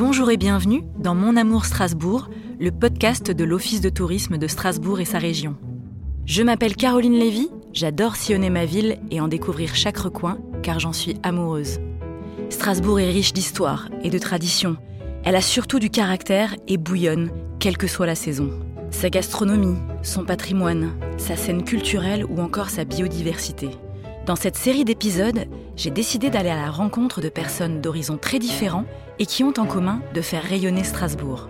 Bonjour et bienvenue dans Mon Amour Strasbourg, le podcast de l'Office de tourisme de Strasbourg et sa région. Je m'appelle Caroline Lévy, j'adore sillonner ma ville et en découvrir chaque recoin car j'en suis amoureuse. Strasbourg est riche d'histoire et de traditions. Elle a surtout du caractère et bouillonne, quelle que soit la saison. Sa gastronomie, son patrimoine, sa scène culturelle ou encore sa biodiversité. Dans cette série d'épisodes, j'ai décidé d'aller à la rencontre de personnes d'horizons très différents et qui ont en commun de faire rayonner Strasbourg.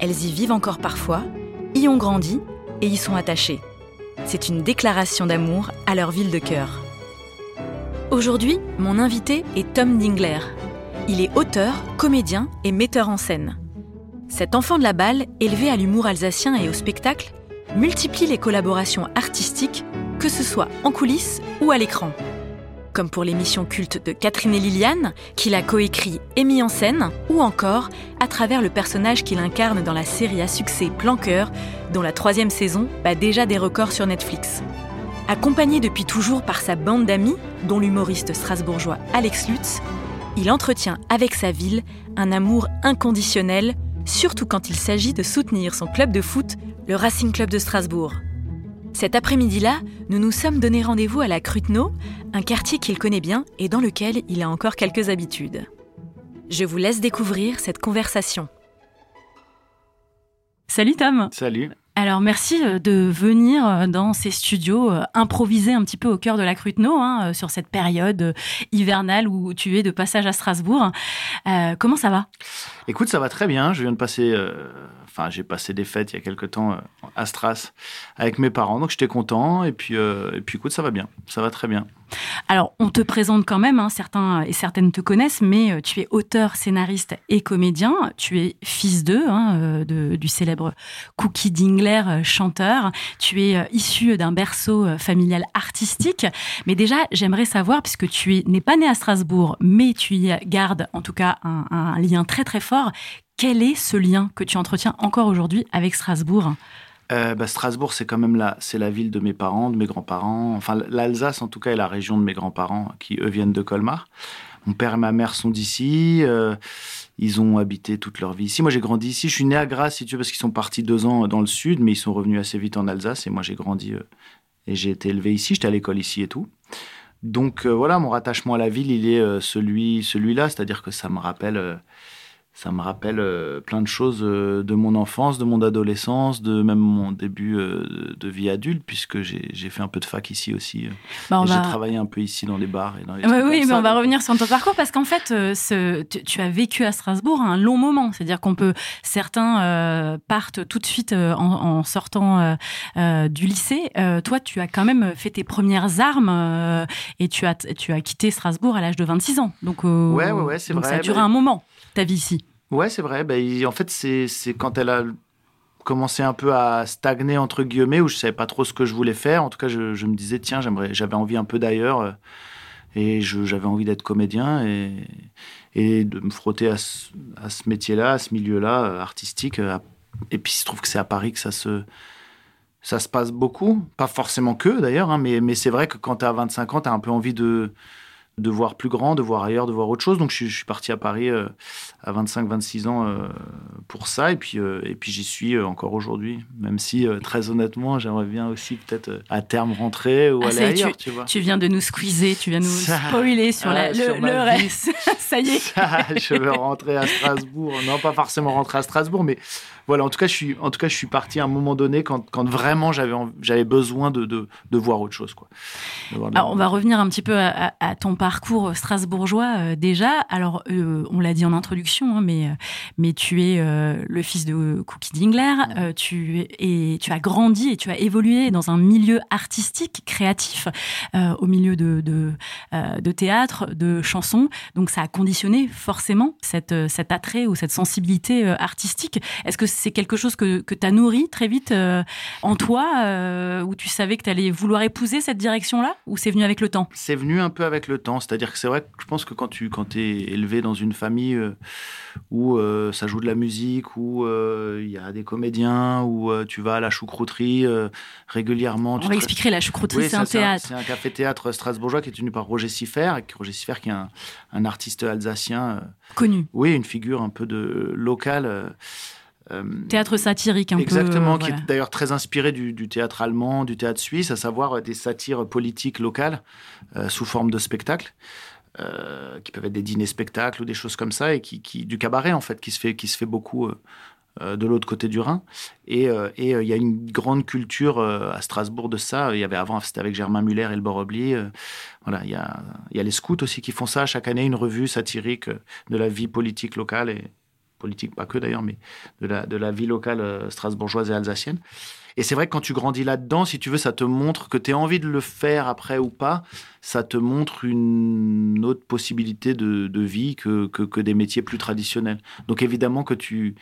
Elles y vivent encore parfois, y ont grandi et y sont attachées. C'est une déclaration d'amour à leur ville de cœur. Aujourd'hui, mon invité est Tom Dingler. Il est auteur, comédien et metteur en scène. Cet enfant de la balle, élevé à l'humour alsacien et au spectacle, multiplie les collaborations artistiques, que ce soit en coulisses ou à l'écran. Comme pour l'émission culte de Catherine et Liliane, qu'il a coécrit et mis en scène, ou encore à travers le personnage qu'il incarne dans la série à succès Planqueur, dont la troisième saison bat déjà des records sur Netflix. Accompagné depuis toujours par sa bande d'amis, dont l'humoriste strasbourgeois Alex Lutz, il entretient avec sa ville un amour inconditionnel, surtout quand il s'agit de soutenir son club de foot, le Racing Club de Strasbourg. Cet après-midi-là, nous nous sommes donné rendez-vous à la Cruteno, un quartier qu'il connaît bien et dans lequel il a encore quelques habitudes. Je vous laisse découvrir cette conversation. Salut Tom Salut alors merci euh, de venir euh, dans ces studios euh, improviser un petit peu au cœur de la Cruteno hein, sur cette période hivernale où tu es de passage à Strasbourg. comment ça va? Écoute, ça va très bien. Je viens de passer enfin, j'ai passé des fêtes il y a quelques temps euh, à Stras avec mes parents, donc j'étais content. Et puis, euh, et puis, écoute, ça va bien, ça va très bien. Alors, on te présente quand même, hein, certains et certaines te connaissent, mais euh, tu es auteur, scénariste et comédien. Tu es fils d'eux, hein, du célèbre Cookie Dingler, chanteur. Tu es issu d'un berceau familial artistique. Mais déjà, j'aimerais savoir, puisque tu n'es pas né à Strasbourg, mais tu y gardes en tout cas un, un lien très très fort, quel est ce lien que tu entretiens encore aujourd'hui avec Strasbourg? Euh, bah, Strasbourg, c'est quand même la, c'est la ville de mes parents, de mes grands-parents. Enfin, l'Alsace, en tout cas, est la région de mes grands-parents qui, eux, viennent de Colmar. Mon père et ma mère sont d'ici. Euh, ils ont habité toute leur vie ici. Moi, j'ai grandi ici. Je suis né à Grasse, si tu veux, parce qu'ils sont partis deux ans dans le sud, mais ils sont revenus assez vite en Alsace. Et moi, j'ai grandi euh, et j'ai été élevé ici. J'étais à l'école ici et tout. Donc, voilà, mon rattachement à la ville, il est celui, celui-là. C'est-à-dire que ça me rappelle ça me rappelle euh, plein de choses euh, de mon enfance, de mon adolescence, de même mon début euh, de vie adulte, puisque j'ai fait un peu de fac ici aussi. Bah, j'ai travaillé un peu ici dans les bars et dans les Oui, mais on va revenir sur ton parcours parce qu'en fait, ce, tu, as vécu à Strasbourg un long moment. C'est-à-dire qu'on peut, certains partent tout de suite en, sortant du lycée. toi, tu as quand même fait tes premières armes et tu as, tu as quitté Strasbourg à l'âge de 26 ans. Donc, ouais, ouais, ouais c'est vrai. Ça a duré un moment, ta vie ici. Ouais, c'est vrai. Ben, en fait, c'est quand elle a commencé un peu à stagner, entre guillemets, où je savais pas trop ce que je voulais faire. En tout cas, je, me disais, tiens, j'avais envie un peu d'ailleurs. Euh, et j'avais envie d'être comédien et, et, de me frotter à ce, métier-là, à ce milieu-là, euh, artistique. Euh, et puis, il se trouve que c'est à Paris que ça se, ça se passe beaucoup. Pas forcément que, d'ailleurs, hein, mais, mais c'est vrai que quand tu as 25 ans, tu as un peu envie de de voir plus grand, de voir ailleurs, de voir autre chose. Donc je, suis parti à Paris euh, à 25-26 ans euh, pour ça. Et puis, euh, et puis j'y suis encore aujourd'hui. Même si, très honnêtement, j'aimerais bien aussi peut-être à terme rentrer ou ah, aller ailleurs. Tu, vois. tu viens de nous squeezer, tu viens de nous spoiler sur, la, le, reste. ça y est. je veux rentrer à Strasbourg. Non, pas forcément rentrer à Strasbourg, mais voilà, en tout cas, je suis, en tout cas, je suis parti à un moment donné quand, quand vraiment j'avais, j'avais besoin de, de, de, voir autre chose. Quoi. Alors, on va revenir un petit peu à, ton parcours strasbourgeois euh, déjà. Alors, euh, on l'a dit en introduction, hein, mais, mais tu es euh, le fils de Cookie Dingler. tu, et, tu as grandi et tu as évolué dans un milieu artistique, créatif, au milieu de, théâtre, de chansons. Donc, ça a conditionné forcément cet attrait ou cette sensibilité artistique. Est-ce que c'est quelque chose que, tu as nourri très vite euh, en toi, euh, où tu savais que tu allais vouloir épouser cette direction-là, ou c'est venu avec le temps? C'est venu un peu avec le temps. C'est-à-dire que c'est vrai que je pense que quand tu es élevé dans une famille euh, où euh, ça joue de la musique, où euh, il y a des comédiens, où tu vas à la choucrouterie régulièrement. On va expliquer la choucrouterie, c'est un théâtre. C'est un, café-théâtre strasbourgeois qui est tenu par Roger Siffer, Roger Siffer qui est un, artiste alsacien. Connu. Oui, une figure un peu de local. théâtre satirique un exactement, peu. Exactement, qui est d'ailleurs très inspiré du, du, théâtre allemand, du théâtre suisse, à savoir des satires politiques locales sous forme de spectacle. Euh, qui peuvent être des dîners spectacles ou des choses comme ça, et qui, du cabaret en fait, qui se fait, qui se fait beaucoup euh, euh, de l'autre côté du Rhin. Et il y a une grande culture à Strasbourg de ça. Il y avait avant, c'était avec Germain Muller et le Borobli. voilà, il y a, y a les scouts aussi qui font ça chaque année, une revue satirique de la vie politique locale et politique pas que d'ailleurs, mais de la, de la vie locale strasbourgeoise et alsacienne. Et c'est vrai que quand tu grandis là-dedans, si tu veux, ça te montre que tu as envie de le faire après ou pas. Ça te montre une autre possibilité de, vie que, que, des métiers plus traditionnels. Donc évidemment que tu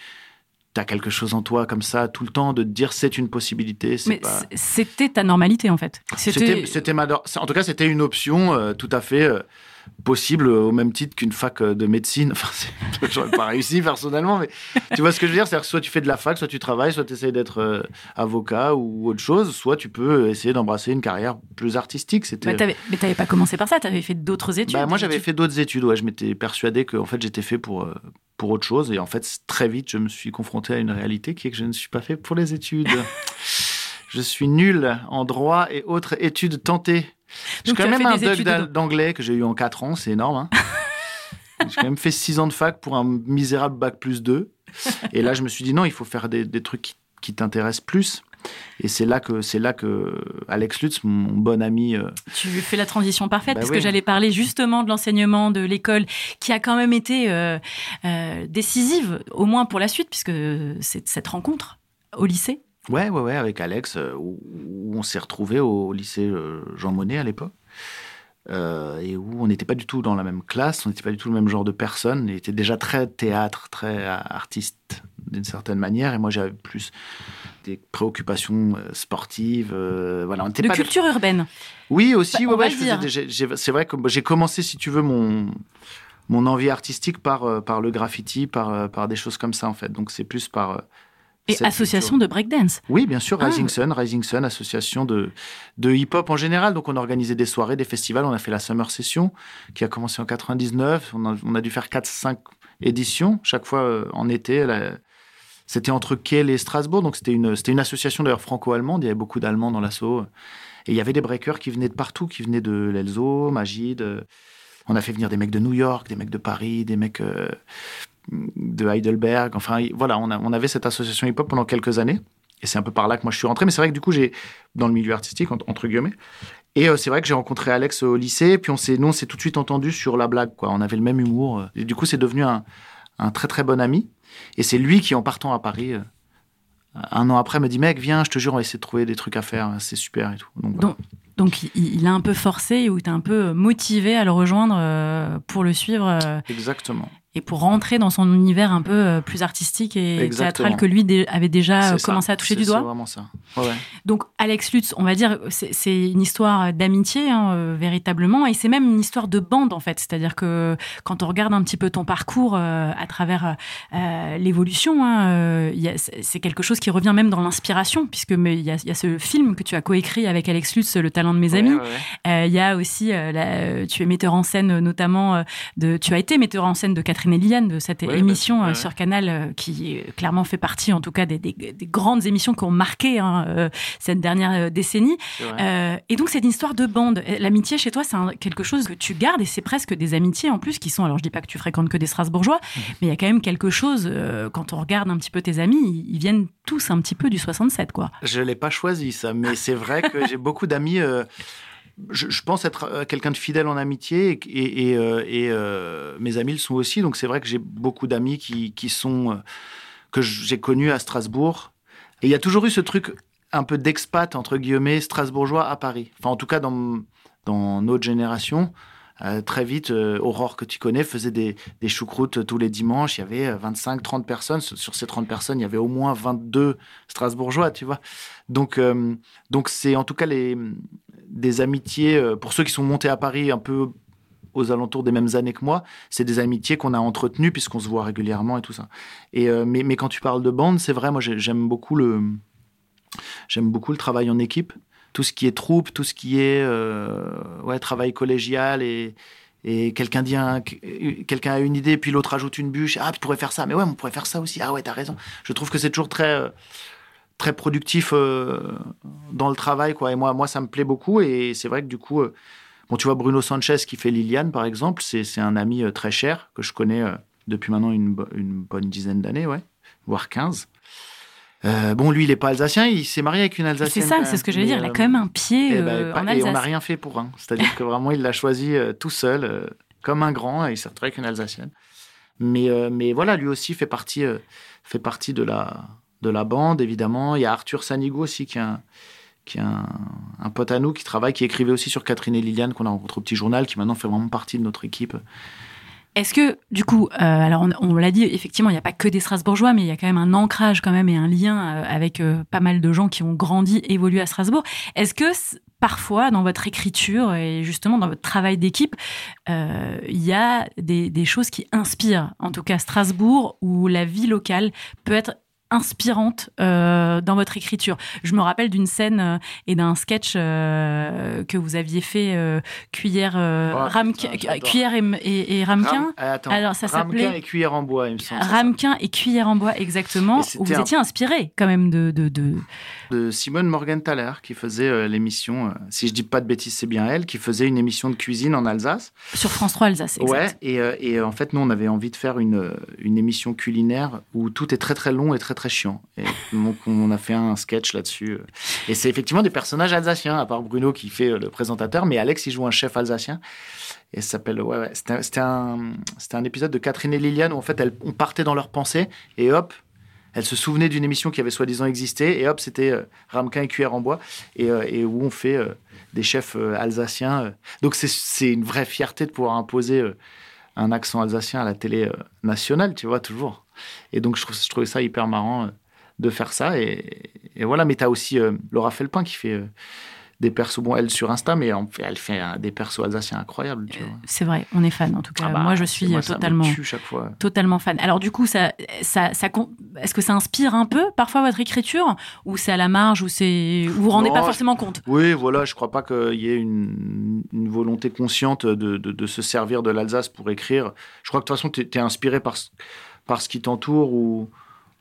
as quelque chose en toi comme ça tout le temps de te dire c'est une possibilité. Mais c'était ta normalité en fait. C'était ma. En tout cas, c'était une option euh, tout à fait. Euh, possible au même titre qu'une fac de médecine. Enfin, j'aurais pas réussi personnellement, mais tu vois ce que je veux dire? C'est-à-dire soit tu fais de la fac, soit tu travailles, soit tu essayes d'être euh, avocat ou autre chose, soit tu peux essayer d'embrasser une carrière plus artistique. C'était... mais tu n'avais pas commencé par ça, tu avais fait d'autres études. Bah, moi, j'avais fait d'autres études. Ouais. Je m'étais persuadé que en fait, j'étais fait pour, euh, pour autre chose. Et en fait, très vite, je me suis confronté à une réalité qui est que je ne suis pas fait pour les études. je suis nul en droit et autres études tentées. J'ai quand même un doc d'anglais que j'ai eu en 4 ans, c'est énorme. Hein. j'ai quand même fait 6 ans de fac pour un misérable bac plus 2. Et là, je me suis dit non, il faut faire des, trucs qui, t'intéressent plus. Et c'est là que c'est là que Alex Lutz, mon bon ami. Euh, tu fais la transition parfaite bah parce que j'allais parler justement de l'enseignement de l'école qui a quand même été euh, euh, décisive, au moins pour la suite, puisque c'est cette rencontre au lycée Ouais, ouais, ouais, avec Alex, euh, où, on s'est retrouvé au, lycée euh, Jean Monnet à l'époque. Euh, et où on n'était pas du tout dans la même classe, on n'était pas du tout le même genre de personne. Il était déjà très théâtre, très artiste d'une certaine manière, et moi j'avais plus des préoccupations sportives. voilà, on de pas culture urbaine. Oui, aussi. Bah, ouais, c'est vrai que j'ai commencé, si tu veux, mon mon envie artistique par par le graffiti, par par des choses comme ça en fait. Donc c'est plus par et association de breakdance. Oui, bien sûr, Rising ah. Sun, Rising Sun, association de, de hip-hop en général. Donc, on a organisé des soirées, des festivals. On a fait la Summer Session, qui a commencé en 99. On a, on a dû faire 4-5 éditions, chaque fois euh, en été. C'était entre Kiel et Strasbourg. Donc, c'était une, une association d'ailleurs franco-allemande. Il y avait beaucoup d'Allemands dans l'assaut. Et il y avait des breakers qui venaient de partout, qui venaient de l'Elzo, Magid. On a fait venir des mecs de New York, des mecs de Paris, des mecs euh, de Heidelberg. Enfin, voilà, on, on avait cette association hip-hop pendant quelques années. Et c'est un peu par là que moi je suis rentré. Mais c'est vrai que du coup, j'ai dans le milieu artistique, entre guillemets. Et euh, c'est vrai que j'ai rencontré Alex au lycée. Puis on s'est, nous, on s'est tout de suite entendu sur la blague. Quoi. On avait le même humour. Et du coup, c'est devenu un, un, très très bon ami. Et c'est lui qui, en partant à Paris, euh, un an après, me dit Mec, viens, je te jure, on va essayer de trouver des trucs à faire. C'est super et tout. Donc, donc, il, a un peu forcé ou t'a un peu motivé à le rejoindre euh, pour le suivre. Exactement et pour rentrer dans son univers un peu euh, plus artistique et théâtral que lui avait déjà euh, commencé à toucher du doigt. C'est vraiment ça. Donc Alex Lutz, on va dire, c'est une histoire d'amitié hein, euh, véritablement, et c'est même une histoire de bande en fait. C'est-à-dire que quand on regarde un petit peu ton parcours à travers l'évolution, hein, c'est quelque chose qui revient même dans l'inspiration, puisque il y, a, ce film que tu as coécrit avec Alex Lutz, Le talent de mes amis. Il y a aussi, tu es metteur en scène notamment de, tu as été metteur en scène de Catherine Eliane de cette émission bah, sur Canal euh, qui clairement fait partie en tout cas des, grandes émissions qui ont marqué hein, euh, cette dernière euh, décennie. et donc c'est une histoire de bande. L'amitié chez toi c'est quelque chose que tu gardes et c'est presque des amitiés en plus qui sont, alors je dis pas que tu fréquentes que des Strasbourgeois, mhm. mais il y a quand même quelque chose, quand on regarde un petit peu tes amis, ils, viennent tous un petit peu du 67 quoi. Je l'ai pas choisi ça, mais c'est vrai que j'ai beaucoup d'amis je, pense être euh, quelqu'un de fidèle en amitié et, euh, euh, mes amis le sont aussi. Donc c'est vrai que j'ai beaucoup d'amis qui, sont que j'ai connus à Strasbourg. Et il y a toujours eu ce truc un peu d'expat entre guillemets strasbourgeois à Paris. Enfin en tout cas dans dans notre génération. très vite, Aurore, que tu connais, faisait des, des choucroutes tous les dimanches. Il y avait 25, 30 personnes. Sur ces 30 personnes, il y avait au moins 22 Strasbourgeois, tu vois. Donc, donc c'est en tout cas les, des amitiés, euh, pour ceux qui sont montés à Paris un peu aux alentours des mêmes années que moi. C'est des amitiés qu'on a entretenues puisqu'on se voit régulièrement et tout ça. Et, euh, mais, mais, quand tu parles de bande, c'est vrai, moi j'aime beaucoup, le, j'aime beaucoup le travail en équipe. Tout ce qui est troupe, tout ce qui est euh, ouais, travail collégial et, et quelqu'un a une idée puis l'autre ajoute une bûche ah tu pourrais faire ça mais ouais on pourrait faire ça aussi ah ouais t'as raison je trouve que c'est toujours très très productif dans le travail quoi et moi moi ça me plaît beaucoup et c'est vrai que du coup Bon, tu vois, Bruno Sanchez qui fait Liliane, par exemple, c'est un ami euh, très cher que je connais euh, depuis maintenant une, bonne dizaine d'années, ouais, voire 15. Euh, bon, lui, il n'est pas alsacien, il s'est marié avec une alsacienne. C'est ça, c'est ce que j'allais dire. Il a quand même un pied eh ben, en Alsace. Et on n'a rien fait pour un. C'est-à-dire que vraiment, il l'a choisi tout seul, comme un grand, et il s'est retrouvé avec une alsacienne. Mais, mais voilà, lui aussi fait partie, fait partie de, la, de la bande, évidemment. Il y a Arthur Sanigo aussi, qui est un, qui pote à nous qui travaille, qui écrivait aussi sur Catherine et Liliane, qu'on a rencontré au petit journal, qui maintenant fait vraiment partie de notre équipe. Est-ce que, du coup, euh, alors on, l'a dit, effectivement, il n'y a pas que des Strasbourgeois, mais il y a quand même un ancrage quand même et un lien euh, avec euh, pas mal de gens qui ont grandi, évolué à Strasbourg. Est-ce que parfois, dans votre écriture et justement dans votre travail d'équipe, il y a des, des choses qui inspirent, en tout cas Strasbourg, où la vie locale peut être inspirante euh, dans votre écriture. Je me rappelle d'une scène euh, et d'un sketch euh, que vous aviez fait cuillère cuillère et, et, ramequin. Alors ça s'appelait et cuillère en bois, il me semble. Ramequin et cuillère en bois exactement. Où vous étiez inspiré quand même de de, de... de Simone Morgenthaler qui faisait l'émission. si je dis pas de bêtises, c'est bien elle qui faisait une émission de cuisine en Alsace. Sur France 3 Alsace. Exact. Ouais. Et, et en fait, nous, on avait envie de faire une une émission culinaire où tout est très très long et très très chiant. Et donc, on a fait un sketch là-dessus. Et c'est effectivement des personnages alsaciens, à part Bruno qui fait le présentateur, mais Alex, il joue un chef alsacien. Et s'appelle, ouais, ouais. C'était un, un, épisode de Catherine et Liliane où en fait, elles, on partait dans leurs pensées et hop, elles se souvenaient d'une émission qui avait soi-disant existé et hop, c'était euh, ramequin et cuillère en bois et, euh, et où on fait euh, des chefs alsaciens. Donc c'est une vraie fierté de pouvoir imposer un accent alsacien à la télé nationale, tu vois, toujours. Et donc, je, trouve, je trouvais ça hyper marrant euh, de faire ça. Et, voilà, mais tu as aussi euh, Laura Felpin qui fait euh, des persos, bon, elle sur Insta, mais elle fait des persos alsaciens incroyables. C'est vrai, on est fan en tout cas. Ah bah, moi, je suis totalement, chaque fois. totalement fan. Alors du coup, ça, ça, ça est-ce que ça inspire un peu parfois votre écriture, ou c'est à la marge, ou c'est, vous vous rendez pas forcément compte? Oui, voilà, je crois pas qu'il y ait une, une volonté consciente de, de, de, se servir de l'Alsace pour écrire. Je crois que de toute façon, tu es, inspiré par par ce qui t'entoure ou,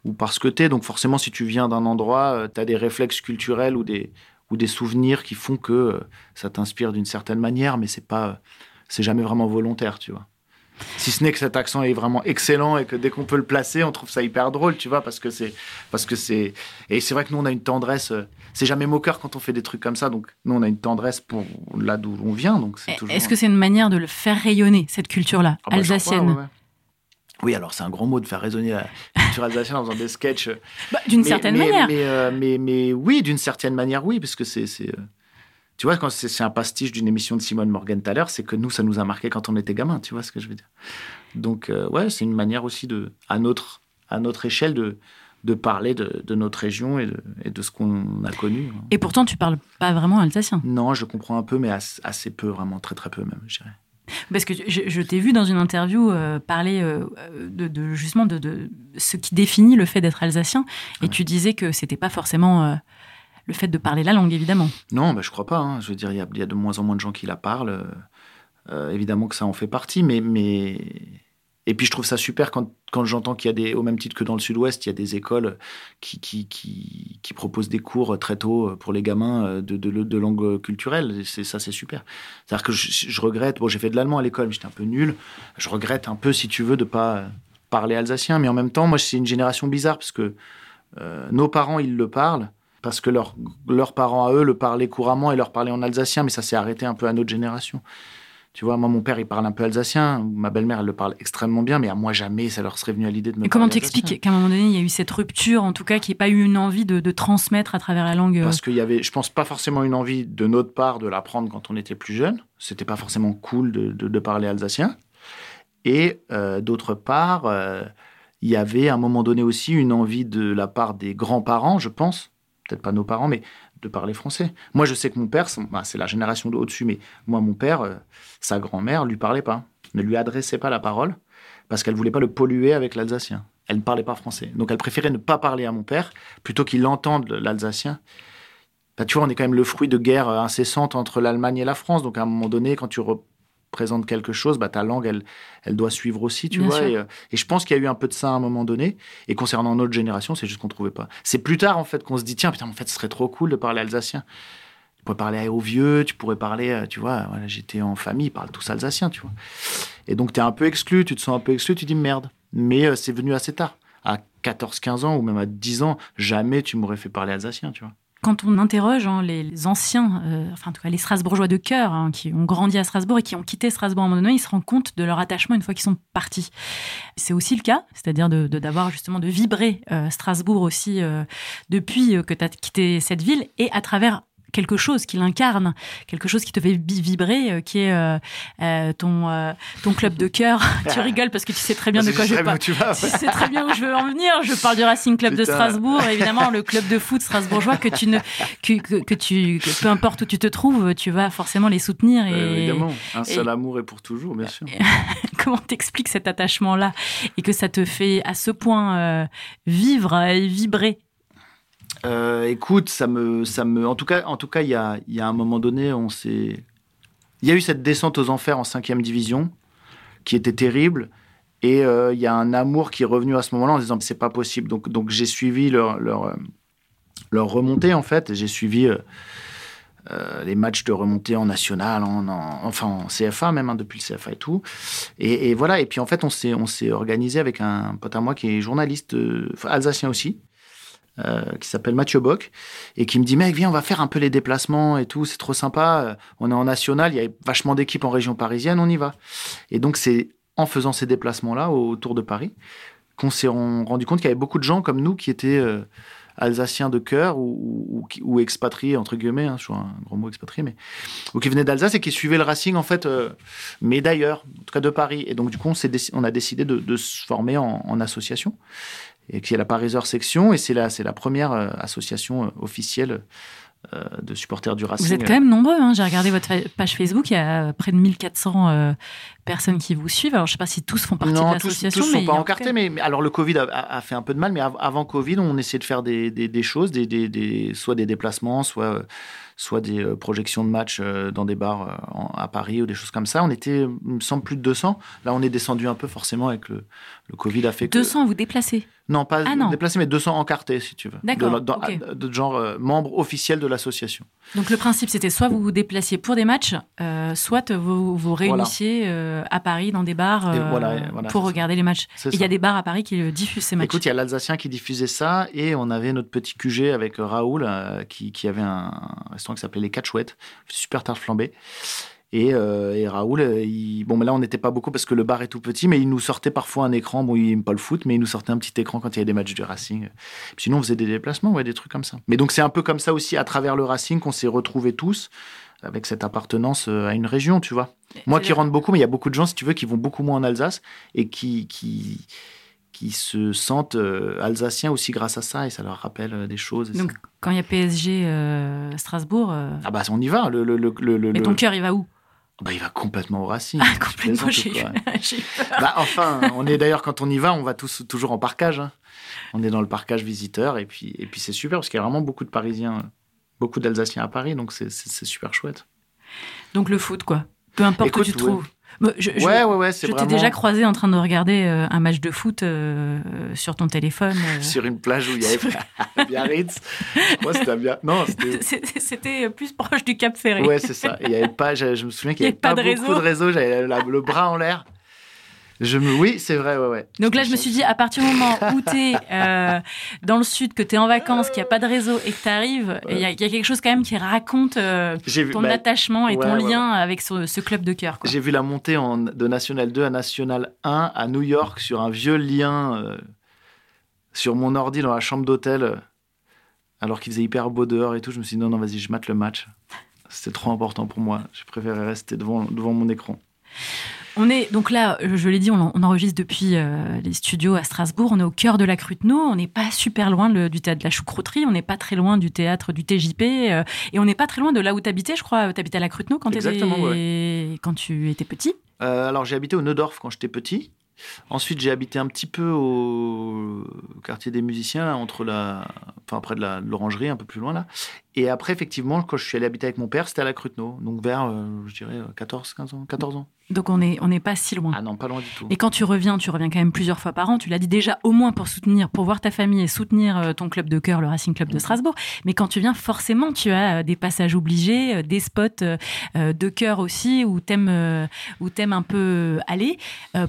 ou par ce que tu es. Donc forcément, si tu viens d'un endroit, euh, tu as des réflexes culturels ou des, ou des souvenirs qui font que euh, ça t'inspire d'une certaine manière, mais c'est pas, c'est jamais vraiment volontaire, tu vois. Si ce n'est que cet accent est vraiment excellent et que dès qu'on peut le placer, on trouve ça hyper drôle, tu vois, parce que c'est, parce que c'est, et c'est vrai que nous on a une tendresse. Euh, c'est jamais moqueur quand on fait des trucs comme ça, donc nous on a une tendresse pour là d'où on vient, donc c'est toujours. Est-ce que c'est une manière de le faire rayonner cette culture-là ah bah, alsacienne? Oui, alors c'est un grand mot de faire résonner la culture alsacienne en faisant des sketchs. Bah, d'une certaine manière. Euh, mais, mais, oui, d'une certaine manière, oui, parce que c'est. Euh, tu vois, quand c'est un pastiche d'une émission de Simone Morgenthaler, c'est que nous, ça nous a marqué quand on était gamin, tu vois ce que je veux dire. Donc, euh, ouais, c'est une manière aussi, de, à, notre, à notre échelle, de, de parler de, de notre région et de, et de ce qu'on a connu. Et pourtant, tu parles pas vraiment alsacien Non, je comprends un peu, mais assez peu, vraiment, très très peu même, je dirais. Parce que je, t'ai vu dans une interview euh, parler euh, de, justement de, ce qui définit le fait d'être alsacien, et tu disais que c'était pas forcément euh, le fait de parler la langue, évidemment. Non, bah, je crois pas. Hein. Je veux dire, il y, a de moins en moins de gens qui la parlent. évidemment que ça en fait partie, mais, mais et puis je trouve ça super quand, quand j'entends qu'il y a des, au même titre que dans le sud-ouest, il y a des écoles qui, qui, qui, qui, proposent des cours très tôt pour les gamins de, de, de langue culturelle. C'est, ça, c'est super. C'est-à-dire que je, regrette, bon, j'ai fait de l'allemand à l'école, mais j'étais un peu nul. Je regrette un peu, si tu veux, de pas parler alsacien. Mais en même temps, moi, c'est une génération bizarre parce que euh, nos parents, ils le parlent parce que leurs leurs parents à eux le parlaient couramment et leur parlaient en alsacien, mais ça s'est arrêté un peu à notre génération. Tu vois, moi, mon père, il parle un peu alsacien. Ma belle-mère, elle le parle extrêmement bien, mais à moi, jamais ça leur serait venu à l'idée de me Et comment t'expliques qu'à un moment donné, il y a eu cette rupture, en tout cas, qui n'y pas eu une envie de, transmettre à travers la langue euh Parce qu'il y avait, je pense, pas forcément une envie de notre part de l'apprendre quand on était plus jeune. C'était pas forcément cool de, parler alsacien. Et euh, d'autre part, euh, il y avait à un moment donné aussi une envie de la part des grands-parents, je pense, peut-être pas nos parents, mais de parler français. Moi, je sais que mon père, bah, c'est la génération au-dessus, mais moi, mon père, euh, sa grand-mère, lui parlait pas, ne lui adressait pas la parole parce qu'elle voulait pas le polluer avec l'alsacien. Elle ne parlait pas français. Donc, elle préférait ne pas parler à mon père plutôt qu'il entende l'alsacien. Bah, tu vois, on est quand même le fruit de guerres incessantes entre l'Allemagne et la France. Donc, à un moment donné, quand tu représentes quelque chose, bah, ta langue, elle, elle doit suivre aussi, tu vois. Euh, et, je pense qu'il y a eu un peu de ça à un moment donné. Et concernant notre génération, c'est juste qu'on ne trouvait pas. C'est plus tard, en fait, qu'on se dit, tiens, putain, en fait, ce serait trop cool de parler alsacien. Tu pourrais parler aux vieux, tu pourrais parler, euh, tu vois, voilà, j'étais en famille, ils parlent tous alsacien, tu vois. Et donc, tu es un peu exclu, tu te sens un peu exclu, tu dis merde. Mais euh, c'est venu assez tard. À 14, 15 ans ou même à 10 ans, jamais tu m'aurais fait parler alsacien, tu vois quand on interroge hein, les anciens, euh, enfin en tout cas les Strasbourgeois de cœur, hein, qui ont grandi à Strasbourg et qui ont quitté Strasbourg à un moment donné, ils se rendent compte de leur attachement une fois qu'ils sont partis. C'est aussi le cas, c'est-à-dire de d'avoir justement de vibrer euh, Strasbourg aussi euh, depuis que tu as quitté cette ville et à travers quelque chose qui l'incarne, quelque chose qui te fait vibrer, euh, qui est euh, euh, ton ton club de cœur. tu rigoles parce que tu sais très bien de quoi je parle. Tu, sais très bien où je veux en venir. Je parle du Racing Club de Strasbourg, évidemment le club de foot strasbourgeois que tu ne que, que, tu peu importe où tu te trouves, tu vas forcément les soutenir. Et, évidemment, un seul amour est pour toujours, bien sûr. Comment t'expliques cet attachement-là et que ça te fait à ce point vivre et vibrer? Euh, écoute, ça me, ça me, en tout cas, en tout cas, il y a, y a un moment donné, on s'est, il y a eu cette descente aux enfers en cinquième division, qui était terrible, et euh, il y a un amour qui est revenu à ce moment-là en disant c'est pas possible. Donc, donc j'ai suivi leur, leur, euh, leur remontée en fait, j'ai suivi les matchs de remontée en national, en, enfin en CFA même, hein, depuis le CFA et tout. Et, voilà, et puis en fait, on s'est, on s'est organisé avec un pote à moi qui est journaliste alsacien aussi, euh, qui s'appelle Mathieu Bock et qui me dit mec viens on va faire un peu les déplacements et tout c'est trop sympa euh, on est en national il y a vachement d'équipes en région parisienne on y va. Et donc c'est en faisant ces déplacements là autour de Paris qu'on s'est rendu compte qu'il y avait beaucoup de gens comme nous qui étaient euh, alsaciens de cœur ou, expatriés entre guillemets hein, je suis un gros mot expatrié mais ou qui venaient d'Alsace et qui suivaient le Racing en fait mais d'ailleurs en tout cas de Paris. Et donc du coup on, a décidé de, se former en association et qui est la Pariser Section, et c'est la, c'est la première euh, association euh, officielle euh, de supporters du Racing. Vous êtes quand même nombreux, hein. j'ai regardé votre page Facebook, il y a près de 1400 personnes qui vous suivent. Alors je ne sais pas si tous font partie de l'association. Tous, tous ne sont pas encartés, mais, alors le Covid a, fait un peu de mal, mais avant Covid, on essayait de faire des, des, choses, des, soit des déplacements, soit soit des euh, projections de matchs euh, dans des bars euh, à Paris ou des choses comme ça. On était, il me semble, plus de 200. Là, on est descendu un peu forcément avec le, le Covid a fait 200 vous déplacez? Non, pas ah déplacés, mais 200 encartés, si tu veux. D'accord. De, genre membre officiel de l'association. Donc le principe, c'était soit vous vous déplaciez pour des matchs, soit vous vous réunissiez à Paris dans des bars pour regarder les matchs. Il y a des bars à Paris qui diffusent ces matchs. Écoute, il y a l'Alsacien qui diffusait ça et on avait notre petit QG avec Raoul qui, qui avait un qui s'appelait Les Quatre Chouettes, super tard flambé. Et, euh, et, Raoul, euh, il, bon, mais là, on n'était pas beaucoup parce que le bar est tout petit, mais il nous sortait parfois un écran. Bon, il n'aime pas le foot, mais il nous sortait un petit écran quand il y avait des matchs du Racing. sinon, on faisait des déplacements, ouais, des trucs comme ça. Mais donc, c'est un peu comme ça aussi, à travers le Racing, qu'on s'est retrouvés tous avec cette appartenance euh, à une région, tu vois. Moi qui rentre beaucoup, mais il y a beaucoup de gens, si tu veux, qui vont beaucoup moins en Alsace et qui, qui, qui se sentent euh, alsaciens aussi grâce à ça et ça leur rappelle euh, des choses. Donc quand il y a PSG euh, Strasbourg. Ah bah on y va. Le, le, le, Mais ton cœur il va où? Bah, il va complètement au Racing. Ah, complètement, j'ai bah, enfin, on est d'ailleurs, quand on y va, on va tous, toujours en parcage. Hein. On est dans le parcage visiteur et puis, et puis c'est super parce qu'il y a vraiment beaucoup de Parisiens, beaucoup d'Alsaciens à Paris, donc c'est super chouette. Donc le foot, quoi. Peu importe où tu te trouves. Je, ouais, ouais, ouais, c'est Je t'ai déjà croisé en train de regarder euh, un match de foot euh, sur ton téléphone. Euh. Sur une plage où il y avait Biarritz. Moi, c'était bien. Non, c'était plus proche du Cap Ferré. Ouais, c'est ça. Il y avait pas, je, me souviens qu'il n'y avait, pas, beaucoup de réseau. J'avais le bras en l'air. Je me... Oui, c'est vrai, ouais, ouais. Donc là, je me suis dit, à partir du moment où tu es euh, dans le sud, que tu es en vacances, qu'il n'y a pas de réseau et que tu arrives, il y, a quelque chose quand même qui raconte euh, ton bah, attachement et ton lien avec ce, club de cœur. J'ai vu la montée en, de National 2 à National 1 à New York sur un vieux lien euh, sur mon ordi dans la chambre d'hôtel, alors qu'il faisait hyper beau dehors et tout. Je me suis dit, non, non, vas-y, je mate le match. C'était trop important pour moi. Je préférais rester devant, devant mon écran. On est donc là, je l'ai dit, on, enregistre depuis euh, les studios à Strasbourg. On est au cœur de la Cruteno. On n'est pas super loin du théâtre de la Choucrouterie. On n'est pas très loin du théâtre du TJP. Euh, et on n'est pas très loin de là où tu habitais, je crois. Tu habitais à la Cruteno quand, quand tu étais petit Alors j'ai habité au Neudorf quand j'étais petit. Ensuite, j'ai habité un petit peu au quartier des musiciens, entre la, enfin près de l'orangerie, un peu plus loin là. Et après, effectivement, quand je suis allé habiter avec mon père, c'était à la Cruteno, donc vers, euh, je dirais, 14, 15 ans, 14 ans. Donc on n'est on est pas si loin. Ah non, pas loin du tout. Et quand tu reviens, tu reviens quand même plusieurs fois par an. Tu l'as dit déjà au moins pour soutenir, pour voir ta famille et soutenir euh, ton club de cœur, le Racing Club de Strasbourg. Mais quand tu viens, forcément, tu as euh, des passages obligés, euh, des spots de cœur aussi où t'aimes où t'aimes un peu aller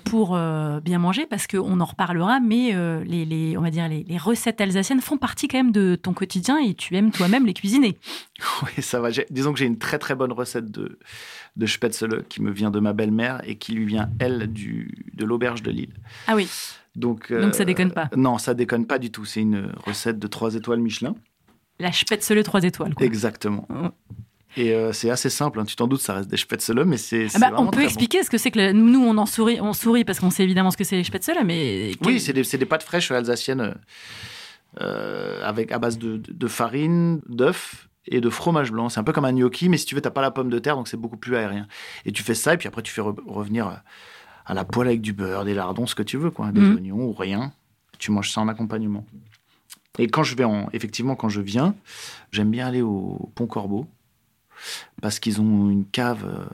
pour bien manger, parce qu'on en reparlera. Mais les, les, on va dire les, les, recettes alsaciennes font partie quand même de ton quotidien et tu aimes toi-même les cuisiner. Oui, ça va. Disons que j'ai une très très bonne recette de de Spätzle qui me vient de ma belle-mère et qui lui vient, elle, du, de l'auberge de Lille. Ah oui. Donc, Donc ça déconne pas. Euh, non, ça déconne pas du tout. C'est une recette de 3 étoiles Michelin. La Spätzle 3 étoiles. Quoi. Exactement. Oh. Et euh, c'est assez simple, hein. tu t'en doutes, ça reste des spätzle, mais c'est. Ah bah, on peut expliquer ce que c'est que nous on en sourit, on sourit parce qu'on sait évidemment ce que c'est les spätzle, mais. Oui, c'est des, des, pâtes fraîches alsaciennes euh, avec à base de, de farine, d'œufs et de fromage blanc. C'est un peu comme un gnocchi, mais si tu veux, t'as pas la pomme de terre, donc c'est beaucoup plus aérien. Et tu fais ça, et puis après, tu fais revenir euh, à la poêle avec du beurre, des lardons, ce que tu veux, quoi, des mhm. oignons ou rien. Tu manges ça en accompagnement. Et quand je vais en, effectivement, quand je viens, j'aime bien aller au Pont Corbeau parce qu'ils ont une cave euh,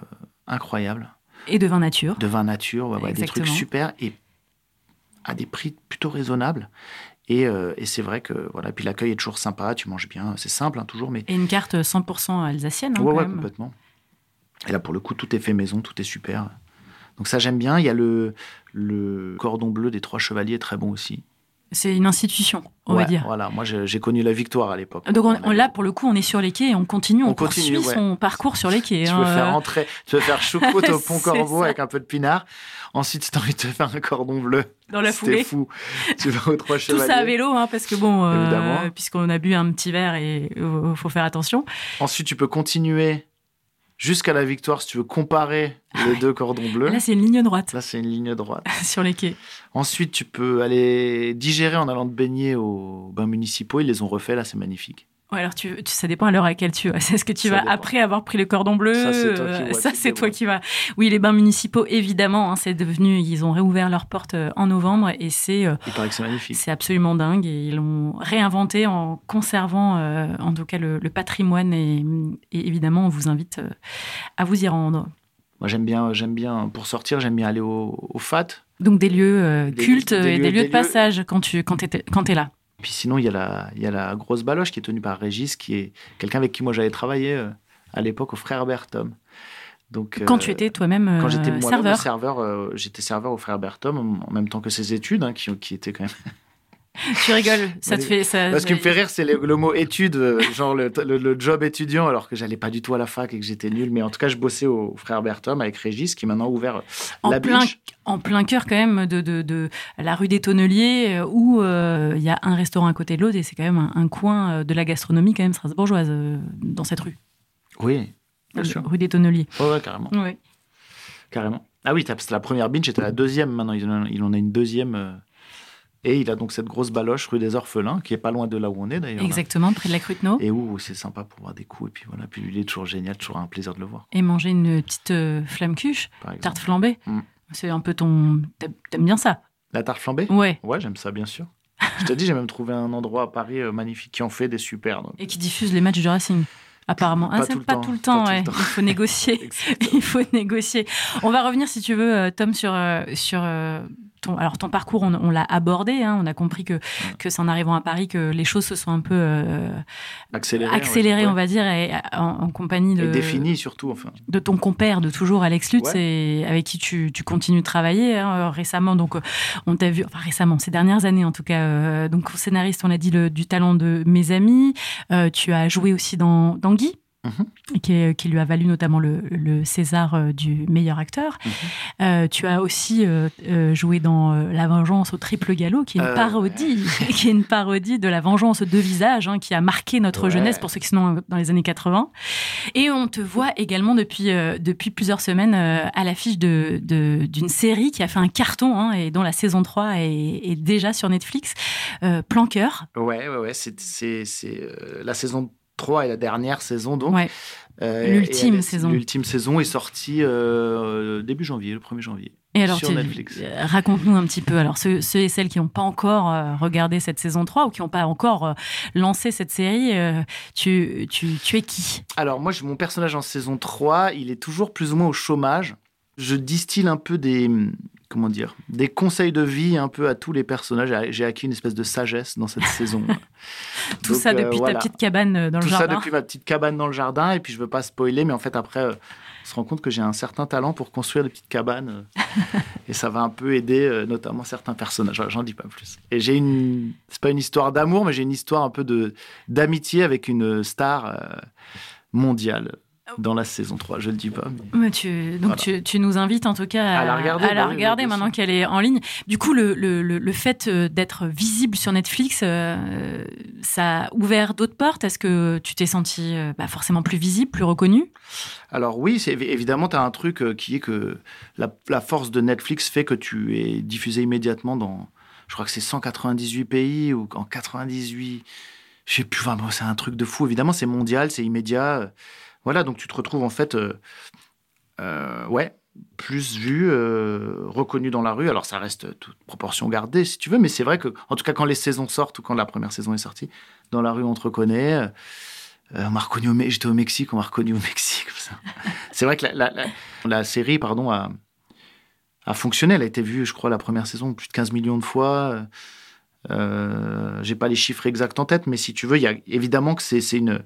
incroyable. Et de vin nature. De vin nature, ouais, des trucs super et à des prix plutôt raisonnables. Euh, et, c'est vrai que voilà, puis l'accueil est toujours sympa, tu manges bien, c'est simple hein, toujours, mais et une carte 100% alsacienne. Hein, ouais, complètement. Et là pour le coup, tout est fait maison, tout est super. Donc ça j'aime bien. Il y a le le cordon bleu des trois chevaliers très bon aussi. C'est une institution, on va dire. Voilà, moi j'ai connu la victoire à l'époque. Donc là, pour le coup, on est sur les quais et on continue, on, poursuit son parcours sur les quais. Tu hein, peux faire rentrer, tu peux faire choucroute au pont Corbeau avec un peu de pinard. Ensuite, tu as envie de te faire un cordon bleu, dans la foulée. fou. Tu vas aux trois chevaliers. Tout ça à vélo, hein, parce que bon, euh, puisqu'on a bu un petit verre et il euh, faut faire attention. Ensuite, tu peux continuer jusqu'à la victoire si tu veux comparer ah les deux cordons bleus. Là, c'est une ligne droite. Là, c'est une ligne droite. Sur les quais. Ensuite, tu peux aller digérer en allant te baigner aux bains municipaux. Ils les ont refaits, là, c'est magnifique alors tu, ça dépend à l'heure à laquelle tu vas. C'est ce que tu vas après avoir pris le cordon bleu. Ça, c'est toi, qui, vas. Oui, les bains municipaux, évidemment, hein, c'est devenu. Ils ont réouvert leurs portes euh, en novembre et c'est. Euh, Il paraît que c'est magnifique. C'est absolument dingue et ils l'ont réinventé en conservant, euh, en tout cas, le, patrimoine et, évidemment, on vous invite à vous y rendre. Moi, j'aime bien, j'aime bien pour sortir, j'aime bien aller au, FAT. Donc des lieux cultes et des lieux, de passage quand tu quand es là. Puis sinon, il y, a la, il y a la grosse baloche qui est tenue par Régis, qui est quelqu'un avec qui moi j'avais travaillé euh, à l'époque au Frère Bertom. Donc, quand tu euh, étais toi-même quand j'étais serveur, serveur euh, j'étais serveur au Frère Bertom en même temps que ses études, hein, qui, qui étaient quand même tu rigoles, ça te fait ça. Ce qui me fait rire, c'est le, mot étude, euh, genre le, job étudiant, alors que j'allais pas du tout à la fac et que j'étais nul. Mais en tout cas, je bossais au frère Bertom avec Régis, qui maintenant ouvert en la plein, En plein cœur quand même de, de, la rue des Tonneliers, euh, où euh, il y a un restaurant à côté de l'autre et c'est quand même un, coin de la gastronomie quand même strasbourgeoise dans cette rue. Oui, bien sûr. Rue des Tonneliers. Oui, ouais, carrément. Oui. Carrément. Ah oui, c'était la première binge, c'était la deuxième maintenant. Il en a une deuxième et il a donc cette grosse baloche rue des Orphelins, qui est pas loin de là où on est d'ailleurs. Exactement, près de la Cruteno. Et où c'est sympa pour voir des coups. Et puis voilà, puis il est toujours génial, toujours un plaisir de le voir. Et manger une petite euh, flamme cuche, tarte flambée. Mm. C'est un peu ton. T'aimes bien ça La tarte flambée? Ouais. Ouais, j'aime ça, bien sûr. Je te dis, j'ai même trouvé un endroit à Paris euh, magnifique qui en fait des super. Et qui diffuse les matchs du Racing. Apparemment, pas, ah, tout, le pas tout le temps. ouais. Il faut négocier. Il faut négocier. On va revenir, si tu veux, euh, Tom, sur sur alors ton parcours, on, l'a abordé, hein, on a compris que, que c'est en arrivant à Paris que les choses se sont un peu euh, accélérées, on va dire, et, en, compagnie de. Et définies surtout, enfin. De ton compère de toujours, Alex Lutz, et avec qui tu, tu continues de travailler hein, récemment. Donc, on t'a vu, enfin récemment, ces dernières années en tout cas. Euh, donc, scénariste, on a dit le, du talent de mes amis. Euh, tu as joué aussi dans, dans Guy mhm. qui, qui, lui a valu notamment le, le César euh, du meilleur acteur. Mhm. Euh, tu as aussi euh, joué dans La Vengeance au triple galop, qui est une parodie, qui est une parodie de La Vengeance aux deux visages, hein, qui a marqué notre jeunesse pour ceux qui sont dans les années 80. Et on te voit également depuis depuis plusieurs semaines à l'affiche de d'une série qui a fait un carton hein, et dont la saison 3 est, est déjà sur Netflix, Planqueur. Ouais, ouais, ouais, c'est la saison 3 et la dernière saison, donc. Euh, l'ultime saison. L'ultime saison est sortie euh, début janvier, le 1er janvier. Et alors, sur Netflix. Euh, raconte-nous un petit peu. Alors, ceux, et celles qui n'ont pas encore regardé cette saison 3 ou qui n'ont pas encore lancé cette série, tu, tu, tu, es qui? Alors, moi, mon personnage en saison 3, il est toujours plus ou moins au chômage. Je distille un peu des, comment dire, des conseils de vie un peu à tous les personnages. J'ai acquis une espèce de sagesse dans cette saison. Tout ça depuis ta petite cabane euh, dans le jardin. Tout ça depuis ma petite cabane dans le jardin. Et puis je veux pas spoiler, mais en fait après, euh, on se rend compte que j'ai un certain talent pour construire des petites cabanes. Euh, et ça va un peu aider notamment certains personnages. J'en dis pas plus. Et j'ai une, c'est pas une histoire d'amour, mais j'ai une histoire un peu de d'amitié avec une star mondiale dans la saison 3, je ne le dis pas. Mais... tu, donc tu, tu, nous invites en tout cas à, la regarder, à la regarder maintenant qu'elle est en ligne. Du coup, le, le, le fait euh, d'être visible sur Netflix, euh, ça a ouvert d'autres portes? Est-ce que tu t'es senti euh, bah, forcément plus visible, plus reconnu Alors oui, évidemment, tu as un truc qui est que la, la, force de Netflix fait que tu es diffusé immédiatement dans, je crois que c'est 198 pays ou en 98, je sais plus, vraiment, c'est un truc de fou. Évidemment, c'est mondial, c'est immédiat. Voilà, donc tu te retrouves en fait, euh, euh, ouais, plus vu, euh, reconnu dans la rue. Alors ça reste toute proportion gardée si tu veux, mais c'est vrai que, en tout cas, quand les saisons sortent ou quand la première saison est sortie, dans la rue on te reconnaît. on m'a reconnu au J'étais au Mexique, on m'a reconnu au Mexique. c'est vrai que la, série, pardon, a, a fonctionné. Elle a été vue, je crois, la première saison plus de 15 millions de fois. Euh, J'ai pas les chiffres exacts en tête, mais si tu veux, il y a évidemment que c'est une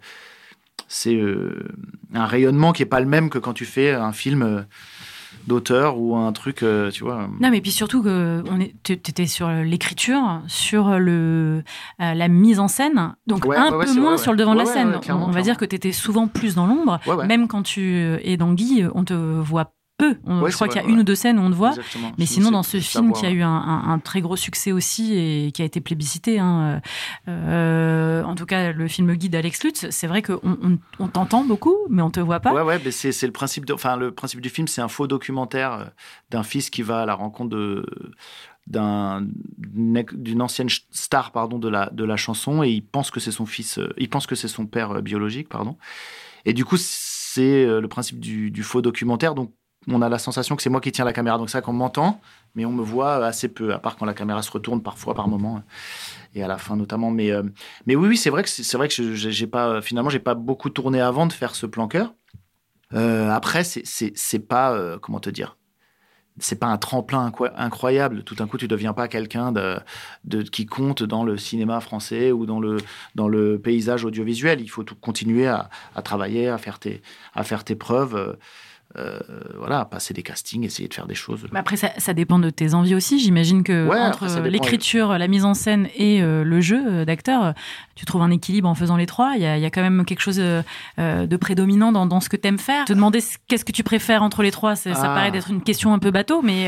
c'est euh, un rayonnement qui est pas le même que quand tu fais un film euh, d'auteur ou un truc, euh, tu vois. Non, mais puis surtout que tu étais sur l'écriture, sur le, la mise en scène, donc un peu moins sur le devant de la scène. on va dire que tu étais souvent plus dans l'ombre, même quand tu es dans Guy, on te voit peu. je crois qu'il y a une ou deux scènes où on te voit. Mais sinon, dans ce film qui a eu un, très gros succès aussi et qui a été plébiscité, hein, euh, en tout cas, le film guide Alex Lutz, c'est vrai qu'on on, t'entend beaucoup, mais on te voit pas. Ouais, ouais, mais c'est le principe. De, enfin, le principe du film, c'est un faux documentaire euh, d'un fils qui va à la rencontre de d'une ancienne star pardon de la de la chanson et il pense que c'est son fils euh, il pense que c'est son père biologique pardon et du coup c'est le principe du, du, faux documentaire donc on a la sensation que c'est moi qui tiens la caméra. Donc ça qu'on m'entend, mais on me voit assez peu, à part quand la caméra se retourne parfois par moment et à la fin notamment. Mais euh, mais oui, oui, c'est vrai que c'est vrai que j'ai pas finalement j'ai pas beaucoup tourné avant de faire ce plan cœur. Euh, après, c'est c'est pas euh, comment te dire. C'est pas un tremplin incroyable. Tout d'un coup, tu deviens pas quelqu'un de, de, qui compte dans le cinéma français ou dans le, dans le paysage audiovisuel. Il faut tout continuer à, à travailler, à faire tes, à faire tes preuves. Euh, voilà, passer des castings, essayer de faire des choses. Mais après, ça, dépend de tes envies aussi. J'imagine que entre l'écriture, la mise en scène et euh, le jeu euh, d'acteur, tu trouves un équilibre en faisant les trois. Il y a, quand même quelque chose de prédominant dans, ce que tu aimes faire. Te demander qu'est-ce que tu préfères entre les trois, ça ah. paraît d'être une question un peu bateau, mais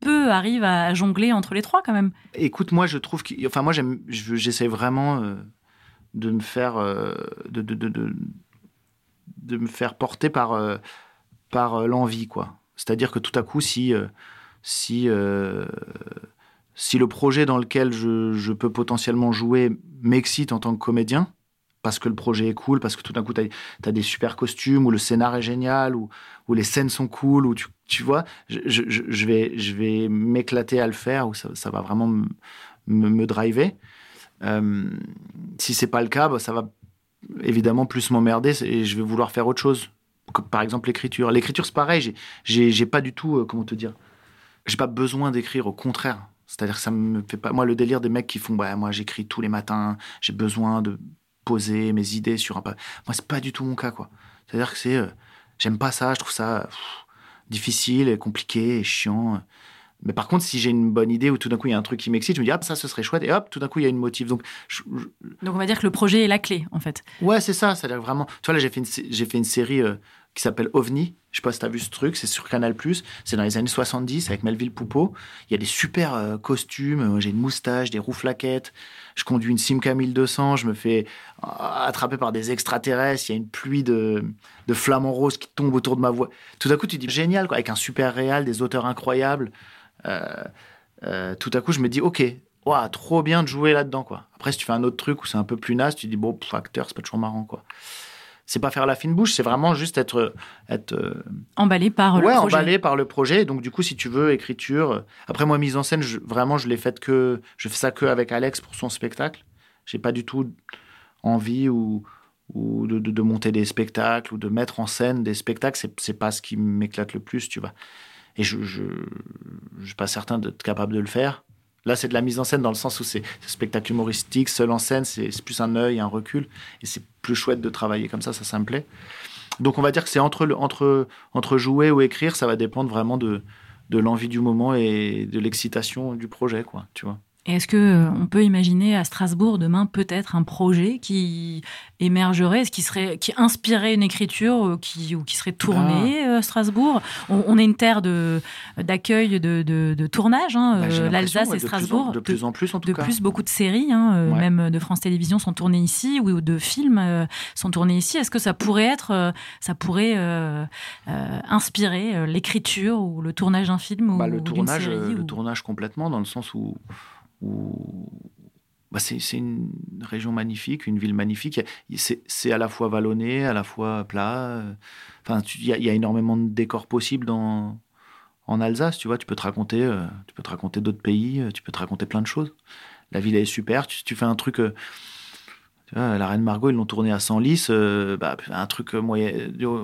peu arrivent à jongler entre les trois quand même. Écoute, moi, je trouve que, enfin, moi, j'essaie vraiment de me faire, de, de, de de me faire porter par, euh, par euh, l'envie, quoi. C'est-à-dire que tout à coup, si, euh, si, si le projet dans lequel je, peux potentiellement jouer m'excite en tant que comédien, parce que le projet est cool, parce que tout d'un coup, tu as, des super costumes, ou le scénar est génial, ou, ou les scènes sont cool, ou tu, tu vois, je, je, vais, je vais m'éclater à le faire, ou ça, ça va vraiment me, me, driver. Euh, si c'est pas le cas, bah, ça va évidemment plus m'emmerder et je vais vouloir faire autre chose. par exemple l'écriture. L'écriture c'est pareil, j'ai pas du tout, euh, comment te dire, j'ai pas besoin d'écrire, au contraire. C'est-à-dire que ça me fait pas. Moi, le délire des mecs qui font, ouais, moi j'écris tous les matins, j'ai besoin de poser mes idées sur un. Moi, c'est pas du tout mon cas, quoi. C'est-à-dire que c'est. Euh, j'aime pas ça, je trouve ça difficile et compliqué et chiant. Mais par contre, si j'ai une bonne idée ou tout d'un coup il y a un truc qui m'excite, je me dis, ah, ça, ce serait chouette. Et hop, tout d'un coup, il y a une motive. Donc, Donc on va dire que le projet est la clé, en fait. Ouais, c'est ça. C'est-à-dire vraiment. Tu vois, là, j'ai fait une, j'ai fait une série euh, qui s'appelle OVNI. Je sais pas si tu as vu ce truc. C'est sur Canal. C'est dans les années 70 avec Melville Poupeau. Il y a des super euh, costumes. J'ai une moustache, des roues flaquettes. Je conduis une Simca 1200. Je me fais euh, attraper par des extraterrestres. Il y a une pluie de, de flamants roses qui tombent autour de ma voix. Tout d'un coup, tu dis génial, quoi, avec un super réal, des auteurs incroyables. Euh, euh, tout à coup, je me dis, ok, wow, trop bien de jouer là-dedans, quoi. Après, si tu fais un autre truc où c'est un peu plus naze, tu dis, bon, acteur, c'est pas toujours marrant, quoi. C'est pas faire la fine bouche, c'est vraiment juste être. être euh, emballé par le projet. emballé par le projet. Donc, du coup, si tu veux, écriture. Après, moi, mise en scène, vraiment, je l'ai faite que. Je fais ça que avec Alex pour son spectacle. J'ai pas du tout envie ou, ou de, de, monter des spectacles ou de mettre en scène des spectacles. C'est pas ce qui m'éclate le plus, tu vois. Et je ne suis pas certain d'être capable de le faire. Là, c'est de la mise en scène dans le sens où c'est spectacle humoristique, seul en scène, c'est plus un œil, un recul. Et c'est plus chouette de travailler comme ça, ça, ça me plaît. Donc, on va dire que c'est entre, jouer ou écrire, ça va dépendre vraiment de, de l'envie du moment et de l'excitation du projet, quoi, tu vois est-ce que euh, on peut imaginer à Strasbourg demain peut-être un projet qui émergerait, qui serait, qui inspirerait une écriture euh, qui, ou qui serait tournée ah. à euh, Strasbourg? On, est une terre de d'accueil de, de, tournage, hein, bah, l'Alsace et Strasbourg. de plus en plus en tout de cas. De plus, beaucoup de séries, hein, même de France Télévisions sont tournées ici, ou de films sont tournés ici. Est-ce que ça pourrait être, ça pourrait inspirer l'écriture ou le tournage d'un film bah, ou, le tournage, série, le tournage complètement dans le sens où bah c'est une région magnifique, une ville magnifique. C'est à la fois vallonné, à la fois plat. Enfin, il y, a énormément de décors possibles en Alsace. Tu vois, tu peux te raconter, euh, tu peux te raconter d'autres pays, euh, tu peux te raconter plein de choses. La ville est super. Tu, fais un truc. Euh, la Reine Margot, ils l'ont tourné à Senlis. bah, un truc moyen,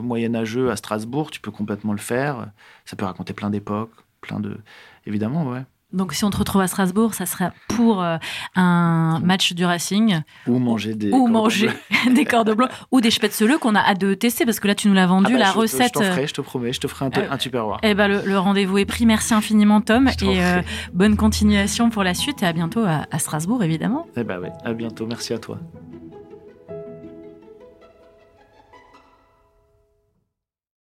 moyenâgeux à Strasbourg, tu peux complètement le faire. Ça peut raconter plein d'époques, plein de. Évidemment, ouais. Donc, si on te retrouve à Strasbourg, ça sera pour euh, un match du Racing. Ou manger des ou manger des cordes blancs ou des spätzle qu'on a hâte de tester parce que là, tu nous l'as vendu, ah bah, la recette. Je, te ferai, je te promets, je te ferai un, euh, un tupperware. Eh ben, le, rendez-vous est pris. Merci infiniment, Tom. Et euh, bonne continuation pour la suite et à bientôt à, Strasbourg, évidemment. Eh ben, oui, à bientôt. Merci à toi.